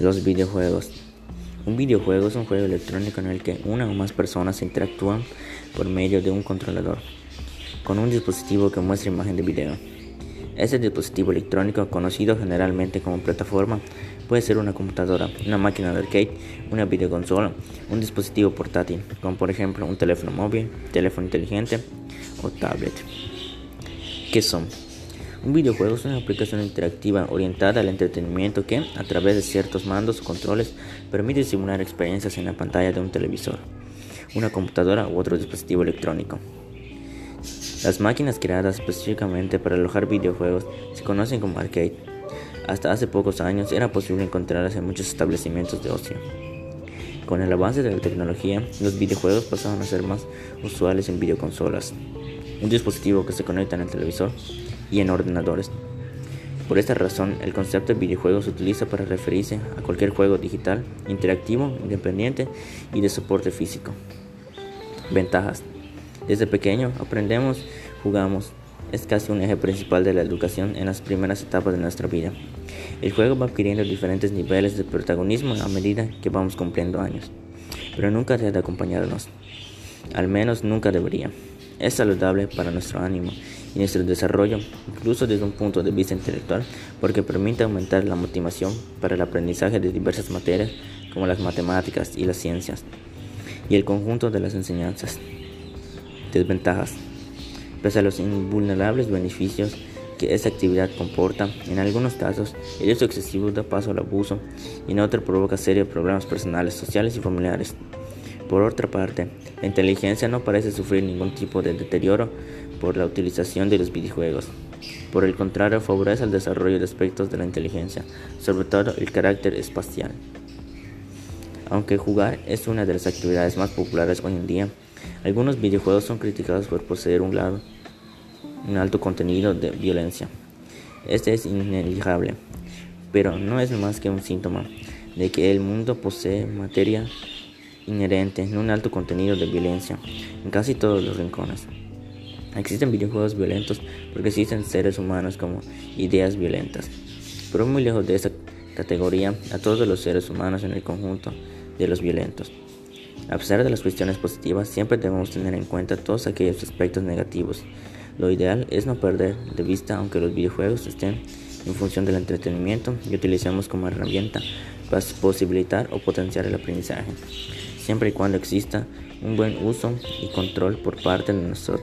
Los videojuegos. Un videojuego es un juego electrónico en el que una o más personas interactúan por medio de un controlador con un dispositivo que muestra imagen de video. Este dispositivo electrónico, conocido generalmente como plataforma, puede ser una computadora, una máquina de arcade, una videoconsola, un dispositivo portátil, como por ejemplo un teléfono móvil, teléfono inteligente o tablet. ¿Qué son? Un videojuego es una aplicación interactiva orientada al entretenimiento que, a través de ciertos mandos o controles, permite simular experiencias en la pantalla de un televisor, una computadora u otro dispositivo electrónico. Las máquinas creadas específicamente para alojar videojuegos se conocen como arcade. Hasta hace pocos años era posible encontrarlas en muchos establecimientos de ocio. Con el avance de la tecnología, los videojuegos pasaron a ser más usuales en videoconsolas, un dispositivo que se conecta en el televisor y en ordenadores. Por esta razón, el concepto de videojuego se utiliza para referirse a cualquier juego digital, interactivo, independiente y de soporte físico. Ventajas. Desde pequeño aprendemos, jugamos. Es casi un eje principal de la educación en las primeras etapas de nuestra vida. El juego va adquiriendo diferentes niveles de protagonismo a medida que vamos cumpliendo años, pero nunca debe de acompañarnos. Al menos nunca debería. Es saludable para nuestro ánimo y nuestro desarrollo, incluso desde un punto de vista intelectual, porque permite aumentar la motivación para el aprendizaje de diversas materias como las matemáticas y las ciencias, y el conjunto de las enseñanzas. Desventajas. Pese a los invulnerables beneficios que esta actividad comporta, en algunos casos el uso excesivo da paso al abuso y en otros provoca serios problemas personales, sociales y familiares. Por otra parte, la inteligencia no parece sufrir ningún tipo de deterioro por la utilización de los videojuegos. Por el contrario, favorece el desarrollo de aspectos de la inteligencia, sobre todo el carácter espacial. Aunque jugar es una de las actividades más populares hoy en día, algunos videojuegos son criticados por poseer un, lado, un alto contenido de violencia. Este es ineligible, pero no es más que un síntoma de que el mundo posee materia inherente en un alto contenido de violencia en casi todos los rincones. Existen videojuegos violentos porque existen seres humanos como ideas violentas, pero muy lejos de esa categoría a todos los seres humanos en el conjunto de los violentos. A pesar de las cuestiones positivas, siempre debemos tener en cuenta todos aquellos aspectos negativos. Lo ideal es no perder de vista aunque los videojuegos estén en función del entretenimiento y utilicemos como herramienta para posibilitar o potenciar el aprendizaje siempre y cuando exista un buen uso y control por parte de nosotros.